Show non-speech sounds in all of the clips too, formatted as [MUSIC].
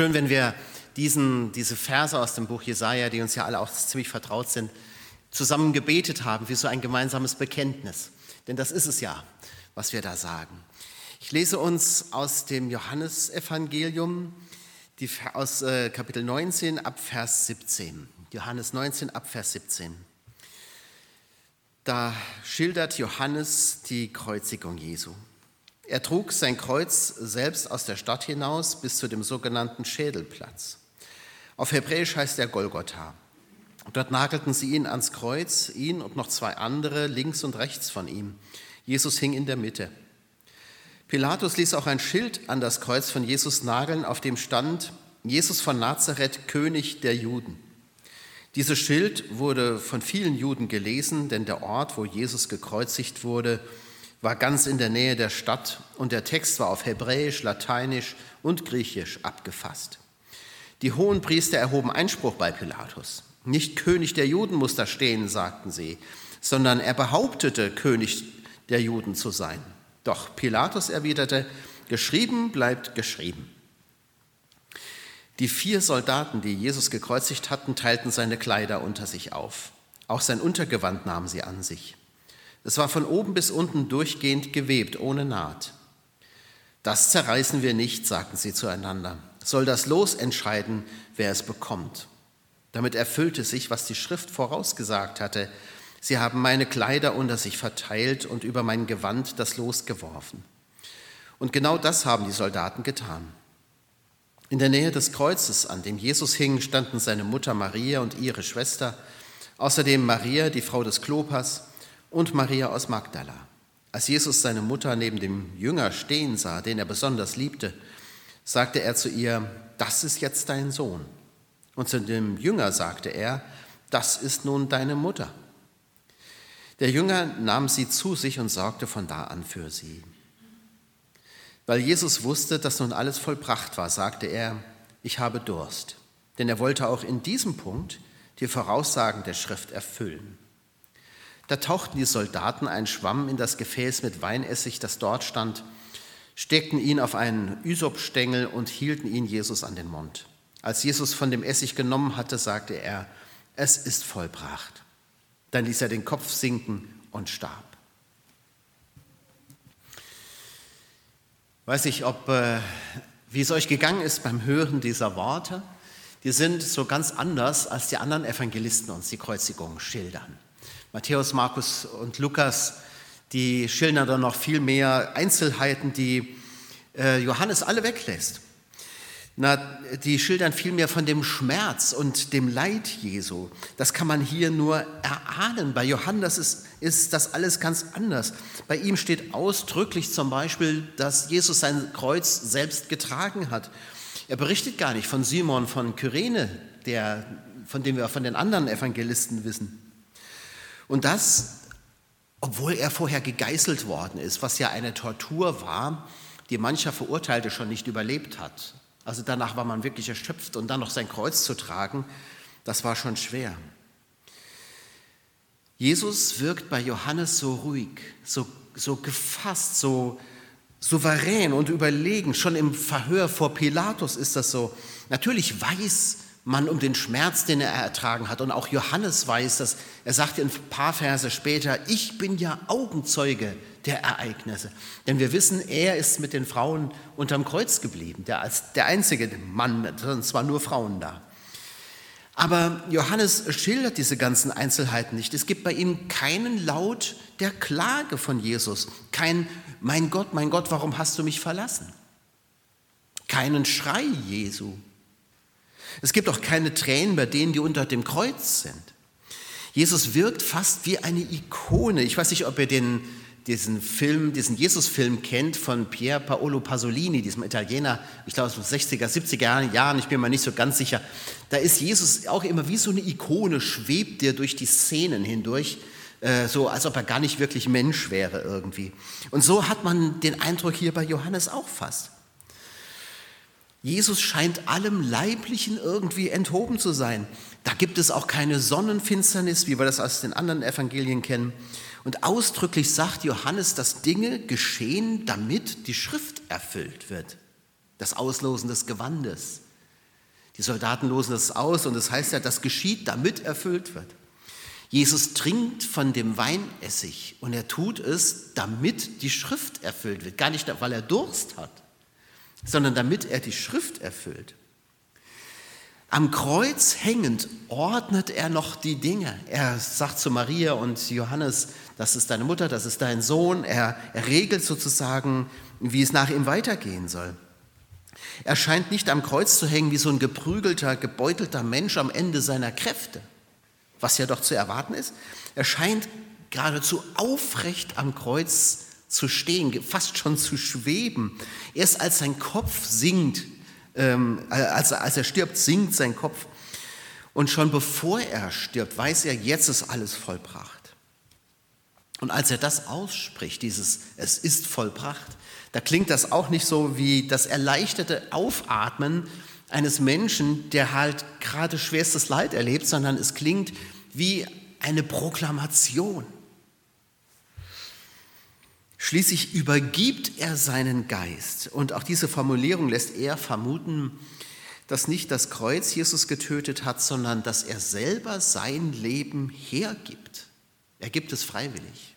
Schön, wenn wir diesen, diese Verse aus dem Buch Jesaja, die uns ja alle auch ziemlich vertraut sind, zusammen gebetet haben wie so ein gemeinsames Bekenntnis. Denn das ist es ja, was wir da sagen. Ich lese uns aus dem Johannesevangelium die, aus äh, Kapitel 19 ab Vers 17. Johannes 19 ab Vers 17. Da schildert Johannes die Kreuzigung Jesu. Er trug sein Kreuz selbst aus der Stadt hinaus bis zu dem sogenannten Schädelplatz. Auf Hebräisch heißt er Golgotha. Dort nagelten sie ihn ans Kreuz, ihn und noch zwei andere links und rechts von ihm. Jesus hing in der Mitte. Pilatus ließ auch ein Schild an das Kreuz von Jesus nageln, auf dem stand Jesus von Nazareth, König der Juden. Dieses Schild wurde von vielen Juden gelesen, denn der Ort, wo Jesus gekreuzigt wurde, war ganz in der Nähe der Stadt und der Text war auf Hebräisch, Lateinisch und Griechisch abgefasst. Die hohen Priester erhoben Einspruch bei Pilatus. Nicht König der Juden muss da stehen, sagten sie, sondern er behauptete, König der Juden zu sein. Doch Pilatus erwiderte, geschrieben bleibt geschrieben. Die vier Soldaten, die Jesus gekreuzigt hatten, teilten seine Kleider unter sich auf. Auch sein Untergewand nahmen sie an sich. Es war von oben bis unten durchgehend gewebt, ohne Naht. Das zerreißen wir nicht, sagten sie zueinander. Soll das Los entscheiden, wer es bekommt. Damit erfüllte sich, was die Schrift vorausgesagt hatte. Sie haben meine Kleider unter sich verteilt und über mein Gewand das Los geworfen. Und genau das haben die Soldaten getan. In der Nähe des Kreuzes, an dem Jesus hing, standen seine Mutter Maria und ihre Schwester, außerdem Maria, die Frau des Klopas, und Maria aus Magdala. Als Jesus seine Mutter neben dem Jünger stehen sah, den er besonders liebte, sagte er zu ihr, das ist jetzt dein Sohn. Und zu dem Jünger sagte er, das ist nun deine Mutter. Der Jünger nahm sie zu sich und sorgte von da an für sie. Weil Jesus wusste, dass nun alles vollbracht war, sagte er, ich habe Durst. Denn er wollte auch in diesem Punkt die Voraussagen der Schrift erfüllen. Da tauchten die Soldaten einen Schwamm in das Gefäß mit Weinessig, das dort stand, steckten ihn auf einen Ysopstängel und hielten ihn Jesus an den Mund. Als Jesus von dem Essig genommen hatte, sagte er, es ist vollbracht. Dann ließ er den Kopf sinken und starb. Weiß ich, ob, äh, wie es euch gegangen ist beim Hören dieser Worte. Die sind so ganz anders, als die anderen Evangelisten uns die Kreuzigung schildern. Matthäus, Markus und Lukas, die schildern dann noch viel mehr Einzelheiten, die äh, Johannes alle weglässt. Na, die schildern viel mehr von dem Schmerz und dem Leid Jesu. Das kann man hier nur erahnen. Bei Johannes ist, ist das alles ganz anders. Bei ihm steht ausdrücklich zum Beispiel, dass Jesus sein Kreuz selbst getragen hat. Er berichtet gar nicht von Simon von Kyrene, der, von dem wir von den anderen Evangelisten wissen. Und das, obwohl er vorher gegeißelt worden ist, was ja eine Tortur war, die mancher Verurteilte schon nicht überlebt hat. Also danach war man wirklich erschöpft und dann noch sein Kreuz zu tragen, das war schon schwer. Jesus wirkt bei Johannes so ruhig, so, so gefasst, so souverän und überlegen. Schon im Verhör vor Pilatus ist das so. Natürlich weiß man um den Schmerz, den er ertragen hat. Und auch Johannes weiß das. Er sagt ein paar Verse später, ich bin ja Augenzeuge der Ereignisse. Denn wir wissen, er ist mit den Frauen unterm Kreuz geblieben, der als der einzige Mann, sonst waren nur Frauen da. Aber Johannes schildert diese ganzen Einzelheiten nicht. Es gibt bei ihm keinen Laut der Klage von Jesus, kein Mein Gott, mein Gott, warum hast du mich verlassen? Keinen Schrei Jesu. Es gibt auch keine Tränen bei denen, die unter dem Kreuz sind. Jesus wirkt fast wie eine Ikone. Ich weiß nicht, ob ihr den, diesen Film, diesen Jesus-Film kennt von Pier Paolo Pasolini, diesem Italiener, ich glaube aus den 60er, 70er Jahren, ich bin mir nicht so ganz sicher. Da ist Jesus auch immer wie so eine Ikone, schwebt der durch die Szenen hindurch, äh, so als ob er gar nicht wirklich Mensch wäre irgendwie. Und so hat man den Eindruck hier bei Johannes auch fast. Jesus scheint allem Leiblichen irgendwie enthoben zu sein. Da gibt es auch keine Sonnenfinsternis, wie wir das aus den anderen Evangelien kennen. Und ausdrücklich sagt Johannes, dass Dinge geschehen, damit die Schrift erfüllt wird. Das Auslosen des Gewandes, Die Soldaten losen das aus und das heißt ja, das geschieht, damit erfüllt wird. Jesus trinkt von dem Weinessig und er tut es, damit die Schrift erfüllt wird. Gar nicht, weil er Durst hat, sondern damit er die Schrift erfüllt. Am Kreuz hängend ordnet er noch die Dinge. Er sagt zu Maria und Johannes, das ist deine Mutter, das ist dein Sohn. Er, er regelt sozusagen, wie es nach ihm weitergehen soll. Er scheint nicht am Kreuz zu hängen wie so ein geprügelter, gebeutelter Mensch am Ende seiner Kräfte, was ja doch zu erwarten ist. Er scheint geradezu aufrecht am Kreuz zu stehen, fast schon zu schweben. Erst als sein Kopf sinkt, ähm, als, als er stirbt, sinkt sein Kopf. Und schon bevor er stirbt, weiß er, jetzt ist alles vollbracht. Und als er das ausspricht, dieses Es ist vollbracht, da klingt das auch nicht so wie das erleichterte Aufatmen eines Menschen, der halt gerade schwerstes Leid erlebt, sondern es klingt wie eine Proklamation. Schließlich übergibt er seinen Geist. Und auch diese Formulierung lässt er vermuten, dass nicht das Kreuz Jesus getötet hat, sondern dass er selber sein Leben hergibt. Er gibt es freiwillig.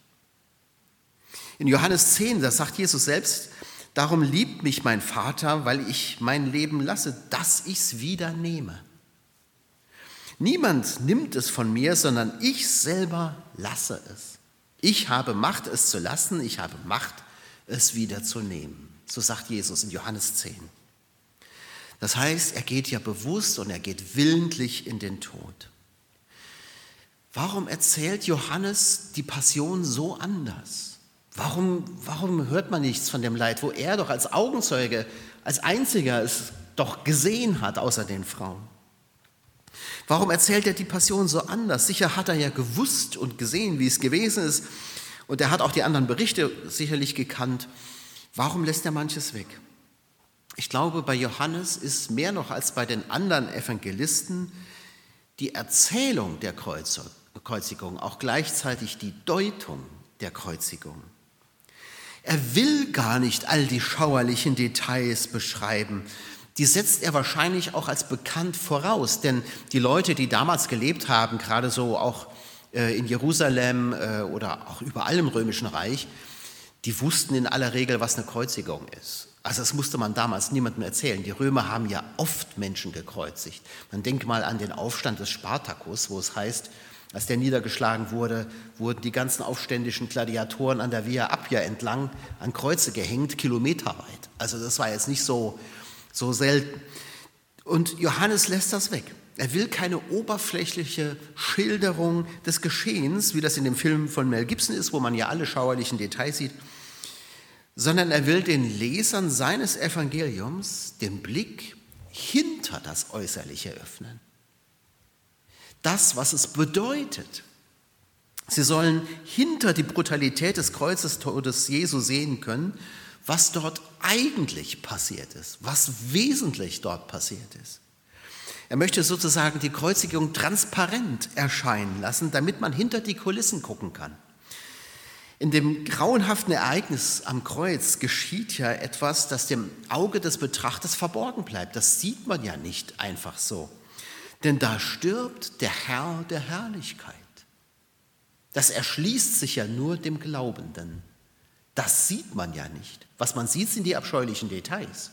In Johannes 10, da sagt Jesus selbst, darum liebt mich mein Vater, weil ich mein Leben lasse, dass ich es wieder nehme. Niemand nimmt es von mir, sondern ich selber lasse es. Ich habe Macht, es zu lassen, ich habe Macht, es wieder zu nehmen. So sagt Jesus in Johannes 10. Das heißt, er geht ja bewusst und er geht willentlich in den Tod. Warum erzählt Johannes die Passion so anders? Warum, warum hört man nichts von dem Leid, wo er doch als Augenzeuge, als einziger es doch gesehen hat, außer den Frauen? Warum erzählt er die Passion so anders? Sicher hat er ja gewusst und gesehen, wie es gewesen ist. Und er hat auch die anderen Berichte sicherlich gekannt. Warum lässt er manches weg? Ich glaube, bei Johannes ist mehr noch als bei den anderen Evangelisten die Erzählung der Kreuzigung auch gleichzeitig die Deutung der Kreuzigung. Er will gar nicht all die schauerlichen Details beschreiben. Die setzt er wahrscheinlich auch als bekannt voraus, denn die Leute, die damals gelebt haben, gerade so auch äh, in Jerusalem äh, oder auch überall im Römischen Reich, die wussten in aller Regel, was eine Kreuzigung ist. Also das musste man damals niemandem erzählen. Die Römer haben ja oft Menschen gekreuzigt. Man denkt mal an den Aufstand des Spartacus, wo es heißt, als der niedergeschlagen wurde, wurden die ganzen aufständischen Gladiatoren an der Via Appia entlang an Kreuze gehängt, kilometerweit. Also das war jetzt nicht so, so selten. Und Johannes lässt das weg. Er will keine oberflächliche Schilderung des Geschehens, wie das in dem Film von Mel Gibson ist, wo man ja alle schauerlichen Details sieht, sondern er will den Lesern seines Evangeliums den Blick hinter das Äußerliche öffnen das, was es bedeutet. Sie sollen hinter die Brutalität des Kreuzestodes Jesu sehen können, was dort eigentlich passiert ist, was wesentlich dort passiert ist. Er möchte sozusagen die Kreuzigung transparent erscheinen lassen, damit man hinter die Kulissen gucken kann. In dem grauenhaften Ereignis am Kreuz geschieht ja etwas, das dem Auge des Betrachters verborgen bleibt. Das sieht man ja nicht einfach so. Denn da stirbt der Herr der Herrlichkeit. Das erschließt sich ja nur dem Glaubenden. Das sieht man ja nicht. Was man sieht, sind die abscheulichen Details.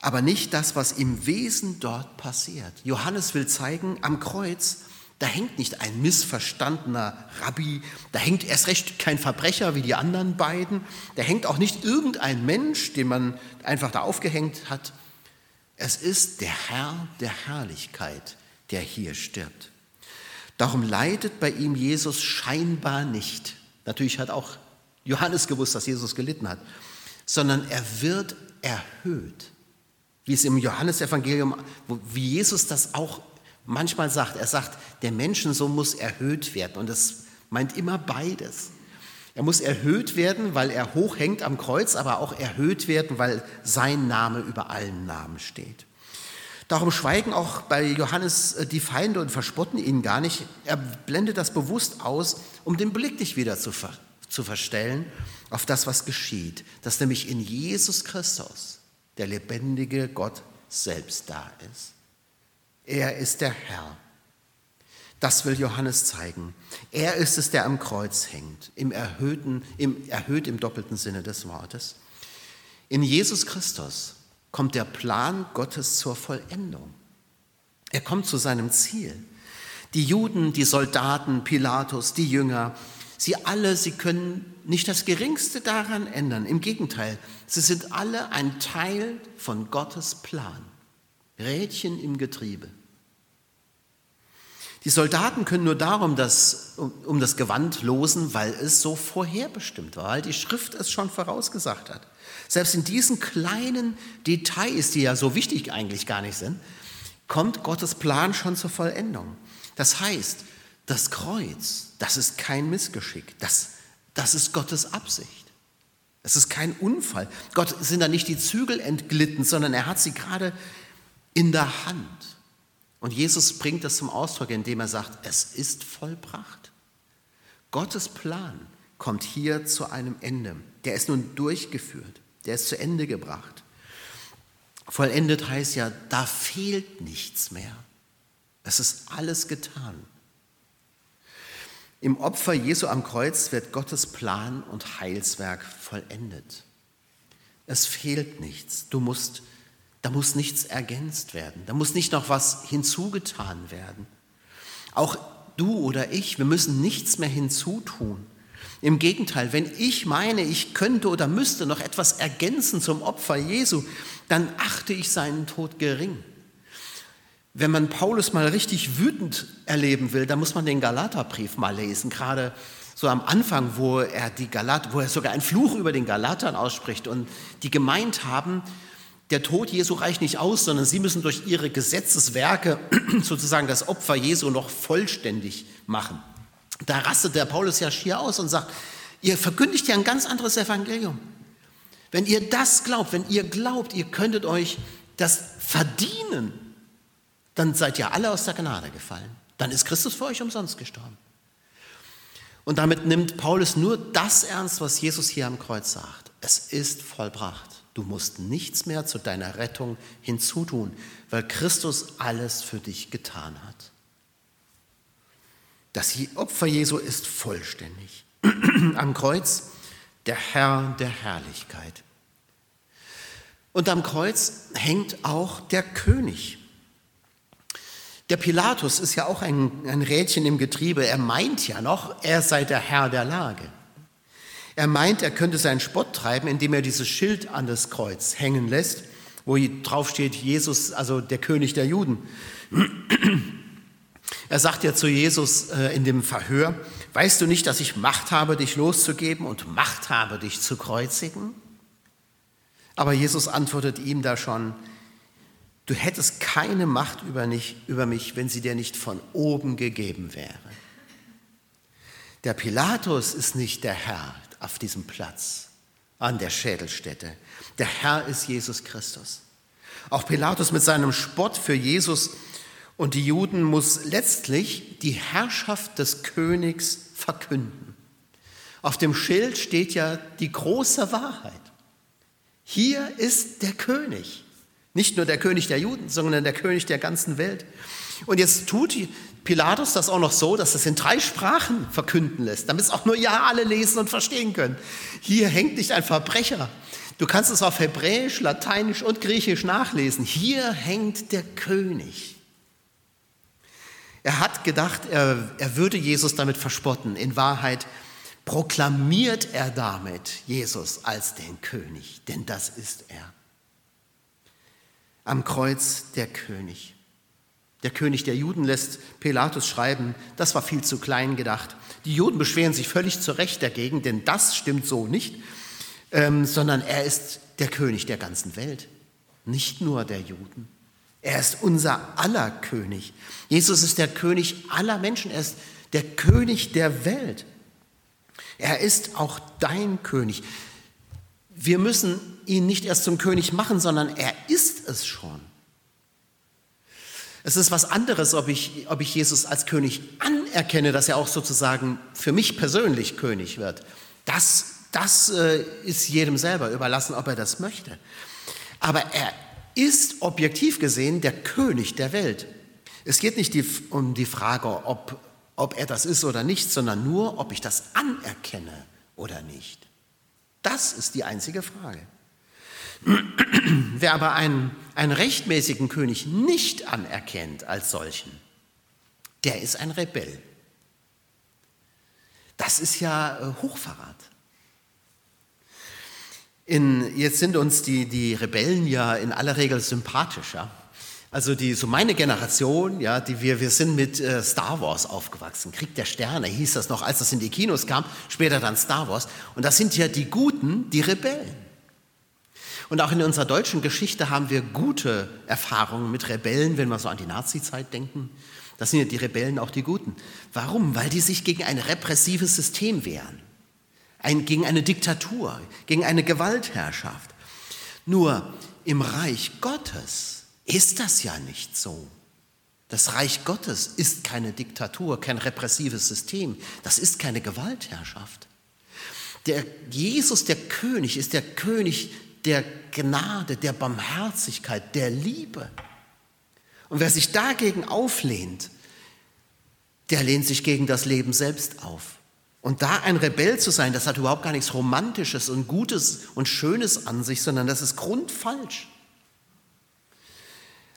Aber nicht das, was im Wesen dort passiert. Johannes will zeigen, am Kreuz, da hängt nicht ein missverstandener Rabbi, da hängt erst recht kein Verbrecher wie die anderen beiden, da hängt auch nicht irgendein Mensch, den man einfach da aufgehängt hat, es ist der Herr der Herrlichkeit, der hier stirbt. Darum leidet bei ihm Jesus scheinbar nicht. Natürlich hat auch Johannes gewusst, dass Jesus gelitten hat, sondern er wird erhöht. Wie es im Johannesevangelium, wie Jesus das auch manchmal sagt. Er sagt, der Menschensohn muss erhöht werden. Und das meint immer beides. Er muss erhöht werden, weil er hoch hängt am Kreuz, aber auch erhöht werden, weil sein Name über allen Namen steht. Darum schweigen auch bei Johannes äh, die Feinde und verspotten ihn gar nicht. Er blendet das bewusst aus, um den Blick nicht wieder zu, ver zu verstellen auf das, was geschieht, dass nämlich in Jesus Christus der lebendige Gott selbst da ist. Er ist der Herr. Das will Johannes zeigen. Er ist es, der am Kreuz hängt, im erhöhten, im, erhöht im doppelten Sinne des Wortes. In Jesus Christus kommt der Plan Gottes zur Vollendung. Er kommt zu seinem Ziel. Die Juden, die Soldaten, Pilatus, die Jünger, sie alle, sie können nicht das Geringste daran ändern. Im Gegenteil, sie sind alle ein Teil von Gottes Plan. Rädchen im Getriebe. Die Soldaten können nur darum das, um, das Gewand losen, weil es so vorherbestimmt war, weil die Schrift es schon vorausgesagt hat. Selbst in diesen kleinen Details, die ja so wichtig eigentlich gar nicht sind, kommt Gottes Plan schon zur Vollendung. Das heißt, das Kreuz, das ist kein Missgeschick, das, das ist Gottes Absicht. Es ist kein Unfall. Gott sind da nicht die Zügel entglitten, sondern er hat sie gerade in der Hand. Und Jesus bringt das zum Ausdruck, indem er sagt, es ist vollbracht. Gottes Plan kommt hier zu einem Ende. Der ist nun durchgeführt, der ist zu Ende gebracht. Vollendet heißt ja, da fehlt nichts mehr. Es ist alles getan. Im Opfer Jesu am Kreuz wird Gottes Plan und Heilswerk vollendet. Es fehlt nichts. Du musst da muss nichts ergänzt werden. Da muss nicht noch was hinzugetan werden. Auch du oder ich, wir müssen nichts mehr hinzutun. Im Gegenteil, wenn ich meine, ich könnte oder müsste noch etwas ergänzen zum Opfer Jesu, dann achte ich seinen Tod gering. Wenn man Paulus mal richtig wütend erleben will, dann muss man den Galaterbrief mal lesen, gerade so am Anfang, wo er die Galat, wo er sogar einen Fluch über den Galatern ausspricht und die gemeint haben, der Tod Jesu reicht nicht aus, sondern sie müssen durch ihre Gesetzeswerke [CLEARS THROAT] sozusagen das Opfer Jesu noch vollständig machen. Da rastet der Paulus ja schier aus und sagt, ihr verkündigt ja ein ganz anderes Evangelium. Wenn ihr das glaubt, wenn ihr glaubt, ihr könntet euch das verdienen, dann seid ihr alle aus der Gnade gefallen. Dann ist Christus für euch umsonst gestorben. Und damit nimmt Paulus nur das ernst, was Jesus hier am Kreuz sagt. Es ist vollbracht. Du musst nichts mehr zu deiner Rettung hinzutun, weil Christus alles für dich getan hat. Das Opfer Jesu ist vollständig. [CLEARS THROAT] Am Kreuz der Herr der Herrlichkeit. Und am Kreuz hängt auch der König. Der Pilatus ist ja auch ein, ein Rädchen im Getriebe. Er meint ja noch, er sei der Herr der Lage. Er meint, er könnte seinen Spott treiben, indem er dieses Schild an das Kreuz hängen lässt, wo drauf steht, Jesus, also der König der Juden. Er sagt ja zu Jesus äh, in dem Verhör, weißt du nicht, dass ich Macht habe, dich loszugeben und Macht habe, dich zu kreuzigen? Aber Jesus antwortet ihm da schon, du hättest keine Macht über mich, über mich, wenn sie dir nicht von oben gegeben wäre. Der Pilatus ist nicht der Herr, auf diesem Platz an der Schädelstätte. Der Herr ist Jesus Christus. Auch Pilatus mit seinem Spott für Jesus und die Juden muss letztlich die Herrschaft des Königs verkünden. Auf dem Schild steht ja die große Wahrheit. Hier ist der König. Nicht nur der König der Juden, sondern der König der ganzen Welt. Und jetzt tut Pilatus das auch noch so, dass es in drei Sprachen verkünden lässt, damit es auch nur ja alle lesen und verstehen können. Hier hängt nicht ein Verbrecher. Du kannst es auf Hebräisch, Lateinisch und Griechisch nachlesen. Hier hängt der König. Er hat gedacht, er, er würde Jesus damit verspotten. In Wahrheit proklamiert er damit Jesus als den König, denn das ist er. Am Kreuz der König. Der König der Juden lässt Pilatus schreiben, das war viel zu klein gedacht. Die Juden beschweren sich völlig zu Recht dagegen, denn das stimmt so nicht, ähm, sondern er ist der König der ganzen Welt, nicht nur der Juden. Er ist unser aller König. Jesus ist der König aller Menschen, er ist der König der Welt. Er ist auch dein König. Wir müssen ihn nicht erst zum König machen, sondern er ist es schon. Es ist was anderes, ob ich, ob ich Jesus als König anerkenne, dass er auch sozusagen für mich persönlich König wird. Das, das äh, ist jedem selber überlassen, ob er das möchte. Aber er ist objektiv gesehen der König der Welt. Es geht nicht die, um die Frage, ob, ob er das ist oder nicht, sondern nur, ob ich das anerkenne oder nicht. Das ist die einzige Frage. Wer aber einen, einen rechtmäßigen König nicht anerkennt als solchen, der ist ein Rebell. Das ist ja äh, Hochverrat. In, jetzt sind uns die, die Rebellen ja in aller Regel sympathischer. Also die, so meine Generation, ja, die wir, wir sind mit äh, Star Wars aufgewachsen. Krieg der Sterne hieß das noch, als das in die Kinos kam, später dann Star Wars. Und das sind ja die Guten, die Rebellen. Und auch in unserer deutschen Geschichte haben wir gute Erfahrungen mit Rebellen, wenn wir so an die Nazi-Zeit denken. Das sind ja die Rebellen auch die Guten. Warum? Weil die sich gegen ein repressives System wehren, ein, gegen eine Diktatur, gegen eine Gewaltherrschaft. Nur im Reich Gottes ist das ja nicht so. Das Reich Gottes ist keine Diktatur, kein repressives System, das ist keine Gewaltherrschaft. Der Jesus, der König, ist der König der Gnade, der Barmherzigkeit, der Liebe. Und wer sich dagegen auflehnt, der lehnt sich gegen das Leben selbst auf. Und da ein Rebell zu sein, das hat überhaupt gar nichts Romantisches und Gutes und Schönes an sich, sondern das ist grundfalsch.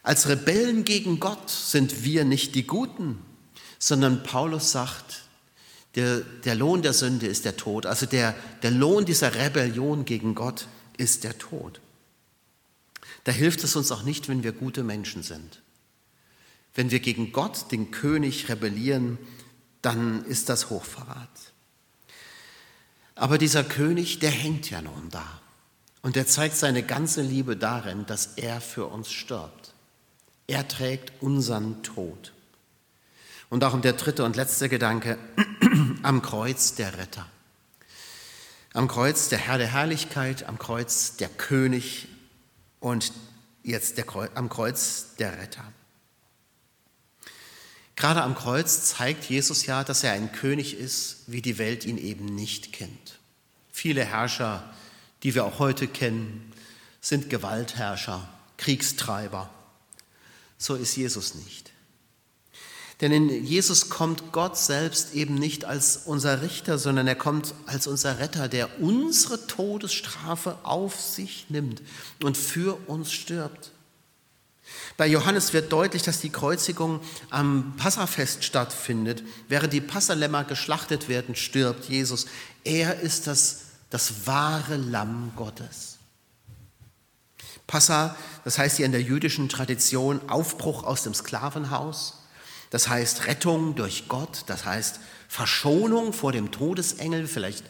Als Rebellen gegen Gott sind wir nicht die Guten, sondern Paulus sagt, der, der Lohn der Sünde ist der Tod. Also der, der Lohn dieser Rebellion gegen Gott ist der Tod. Da hilft es uns auch nicht, wenn wir gute Menschen sind. Wenn wir gegen Gott, den König, rebellieren, dann ist das Hochverrat. Aber dieser König, der hängt ja nun da. Und er zeigt seine ganze Liebe darin, dass er für uns stirbt. Er trägt unseren Tod. Und darum der dritte und letzte Gedanke, [CLEARS THROAT] am Kreuz der Retter. Am Kreuz der Herr der Herrlichkeit, am Kreuz der König und jetzt der, am Kreuz der Retter. Gerade am Kreuz zeigt Jesus ja, dass er ein König ist, wie die Welt ihn eben nicht kennt. Viele Herrscher, die wir auch heute kennen, sind Gewaltherrscher, Kriegstreiber. So ist Jesus nicht. Denn in Jesus kommt Gott selbst eben nicht als unser Richter, sondern er kommt als unser Retter, der unsere Todesstrafe auf sich nimmt und für uns stirbt. Bei Johannes wird deutlich, dass die Kreuzigung am Passafest stattfindet. Während die Passalämmer geschlachtet werden, stirbt Jesus. Er ist das, das wahre Lamm Gottes. Passa, das heißt hier in der jüdischen Tradition Aufbruch aus dem Sklavenhaus. Das heißt Rettung durch Gott, das heißt Verschonung vor dem Todesengel. Vielleicht,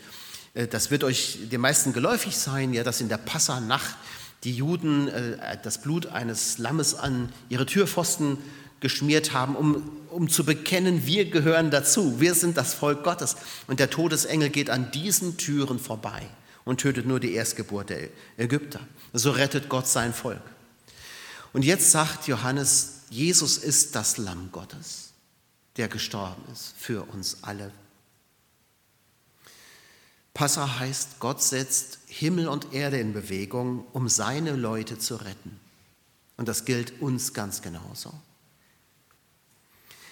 äh, das wird euch den meisten geläufig sein, ja, dass in der Passa-Nacht die Juden äh, das Blut eines Lammes an ihre Türpfosten geschmiert haben, um, um zu bekennen, wir gehören dazu, wir sind das Volk Gottes. Und der Todesengel geht an diesen Türen vorbei und tötet nur die Erstgeburt der Ägypter. So rettet Gott sein Volk. Und jetzt sagt Johannes, Jesus ist das Lamm Gottes, der gestorben ist für uns alle Passa heißt, Gott setzt Himmel und Erde in Bewegung, um seine Leute zu retten. Und das gilt uns ganz genauso.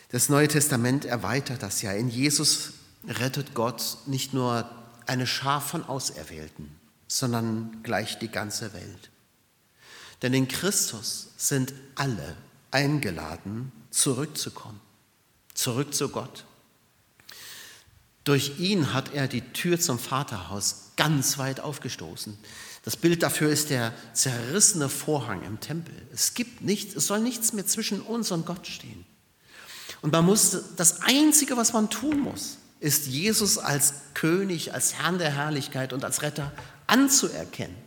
Das Neue Testament erweitert das ja. In Jesus rettet Gott nicht nur eine Schar von Auserwählten, sondern gleich die ganze Welt. Denn in Christus sind alle eingeladen, zurückzukommen, zurück zu Gott. Durch ihn hat er die Tür zum Vaterhaus ganz weit aufgestoßen. Das Bild dafür ist der zerrissene Vorhang im Tempel. Es gibt nichts, es soll nichts mehr zwischen uns und Gott stehen. Und man muss, das Einzige, was man tun muss, ist Jesus als König, als Herrn der Herrlichkeit und als Retter anzuerkennen.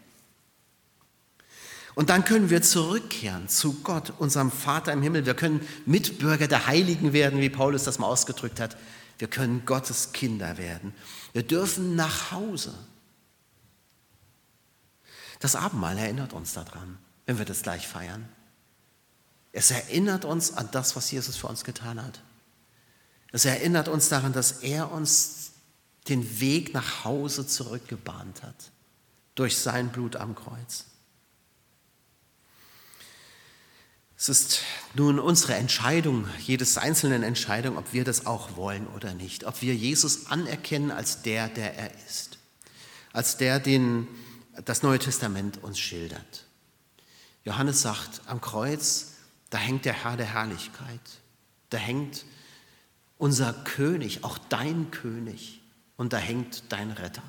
Und dann können wir zurückkehren zu Gott, unserem Vater im Himmel. Wir können Mitbürger der Heiligen werden, wie Paulus das mal ausgedrückt hat. Wir können Gottes Kinder werden. Wir dürfen nach Hause. Das Abendmahl erinnert uns daran, wenn wir das gleich feiern. Es erinnert uns an das, was Jesus für uns getan hat. Es erinnert uns daran, dass er uns den Weg nach Hause zurückgebahnt hat durch sein Blut am Kreuz. Es ist nun unsere Entscheidung, jedes einzelnen Entscheidung, ob wir das auch wollen oder nicht, ob wir Jesus anerkennen als der, der er ist, als der, den das Neue Testament uns schildert. Johannes sagt, am Kreuz, da hängt der Herr der Herrlichkeit, da hängt unser König, auch dein König, und da hängt dein Retter.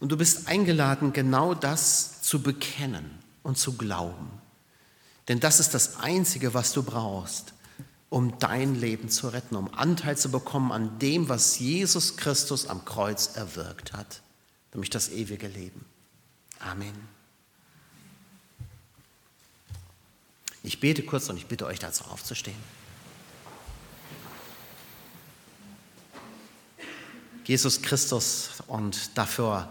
Und du bist eingeladen, genau das zu bekennen und zu glauben. Denn das ist das Einzige, was du brauchst, um dein Leben zu retten, um Anteil zu bekommen an dem, was Jesus Christus am Kreuz erwirkt hat, nämlich das ewige Leben. Amen. Ich bete kurz und ich bitte euch dazu aufzustehen. Jesus Christus und dafür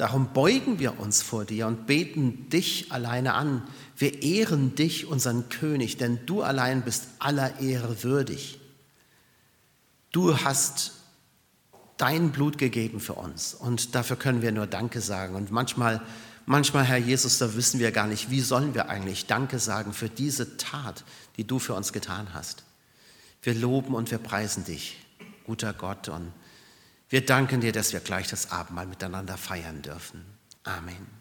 Darum beugen wir uns vor dir und beten dich alleine an. Wir ehren dich, unseren König, denn du allein bist aller Ehre würdig. Du hast dein Blut gegeben für uns und dafür können wir nur Danke sagen. Und manchmal, manchmal, Herr Jesus, da wissen wir gar nicht, wie sollen wir eigentlich Danke sagen für diese Tat, die du für uns getan hast. Wir loben und wir preisen dich, guter Gott, und wir danken dir, dass wir gleich das Abendmahl miteinander feiern dürfen. Amen.